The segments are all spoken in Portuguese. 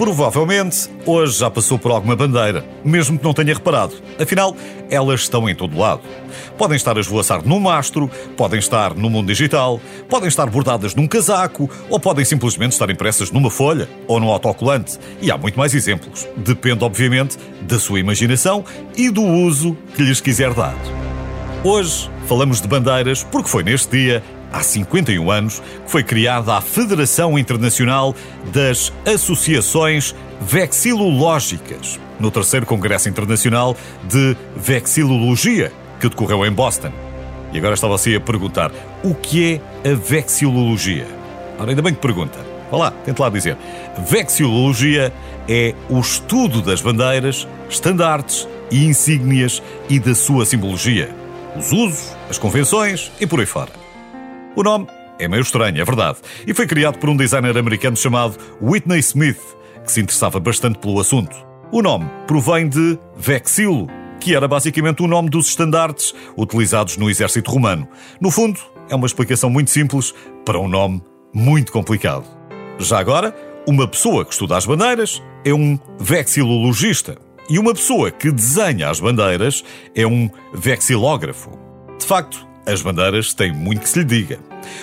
Provavelmente, hoje já passou por alguma bandeira, mesmo que não tenha reparado. Afinal, elas estão em todo lado. Podem estar a esvoaçar num mastro, podem estar no mundo digital, podem estar bordadas num casaco, ou podem simplesmente estar impressas numa folha ou num autocolante. E há muito mais exemplos. Depende, obviamente, da sua imaginação e do uso que lhes quiser dar. Hoje falamos de bandeiras porque foi neste dia, há 51 anos, que foi criada a Federação Internacional das Associações Vexilológicas, no terceiro Congresso Internacional de Vexilologia, que decorreu em Boston. E agora está você a perguntar: o que é a vexilologia? Ora, ainda bem que pergunta. Vá lá, tente lá dizer. Vexilologia é o estudo das bandeiras, estandartes e insígnias e da sua simbologia, os usos, as convenções e por aí fora. O nome é meio estranho, é verdade, e foi criado por um designer americano chamado Whitney Smith, que se interessava bastante pelo assunto. O nome provém de vexilo, que era basicamente o nome dos estandartes utilizados no exército romano. No fundo, é uma explicação muito simples para um nome muito complicado. Já agora, uma pessoa que estuda as bandeiras é um vexilologista e uma pessoa que desenha as bandeiras é um vexilógrafo. De facto, as bandeiras têm muito que se lhe diga.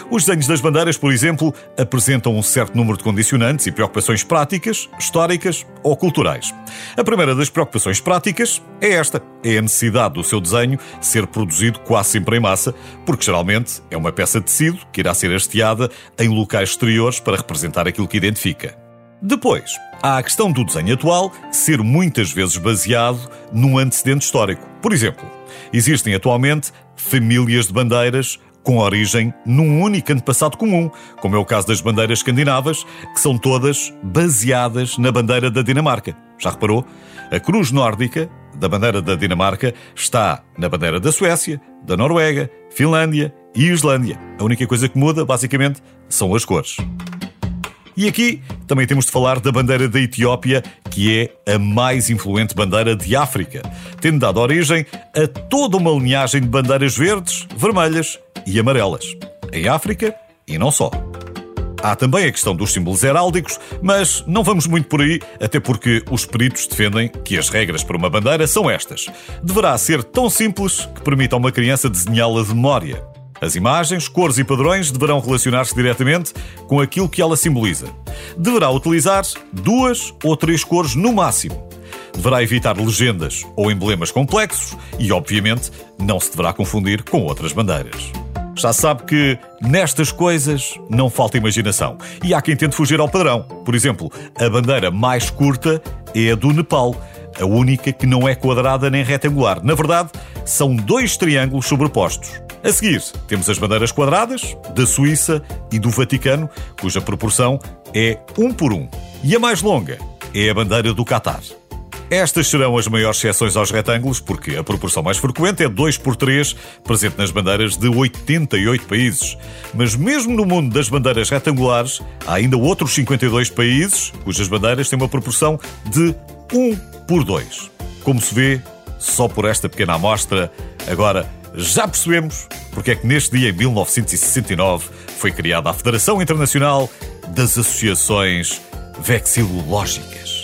Os desenhos das bandeiras, por exemplo, apresentam um certo número de condicionantes e preocupações práticas, históricas ou culturais. A primeira das preocupações práticas é esta: é a necessidade do seu desenho ser produzido quase sempre em massa, porque geralmente é uma peça de tecido que irá ser hasteada em locais exteriores para representar aquilo que identifica. Depois, há a questão do desenho atual ser muitas vezes baseado num antecedente histórico. Por exemplo, existem atualmente famílias de bandeiras com origem num único antepassado comum, como é o caso das bandeiras escandinavas, que são todas baseadas na bandeira da Dinamarca. Já reparou? A cruz nórdica da bandeira da Dinamarca está na bandeira da Suécia, da Noruega, Finlândia e Islândia. A única coisa que muda, basicamente, são as cores. E aqui também temos de falar da bandeira da Etiópia, que é a mais influente bandeira de África, tendo dado origem a toda uma linhagem de bandeiras verdes, vermelhas e amarelas. Em África e não só. Há também a questão dos símbolos heráldicos, mas não vamos muito por aí, até porque os peritos defendem que as regras para uma bandeira são estas. Deverá ser tão simples que permita a uma criança desenhá-la de memória. As imagens, cores e padrões deverão relacionar-se diretamente com aquilo que ela simboliza. Deverá utilizar duas ou três cores no máximo. Deverá evitar legendas ou emblemas complexos e, obviamente, não se deverá confundir com outras bandeiras. Já sabe que nestas coisas não falta imaginação. E há quem tente fugir ao padrão. Por exemplo, a bandeira mais curta é a do Nepal, a única que não é quadrada nem retangular. Na verdade, são dois triângulos sobrepostos. A seguir, temos as bandeiras quadradas da Suíça e do Vaticano, cuja proporção é um por um. E a mais longa é a bandeira do Catar. Estas serão as maiores exceções aos retângulos, porque a proporção mais frequente é 2 por 3, presente nas bandeiras de 88 países. Mas mesmo no mundo das bandeiras retangulares, há ainda outros 52 países cujas bandeiras têm uma proporção de 1 por 2. Como se vê, só por esta pequena amostra, agora já percebemos porque é que neste dia, em 1969, foi criada a Federação Internacional das Associações Vexilológicas.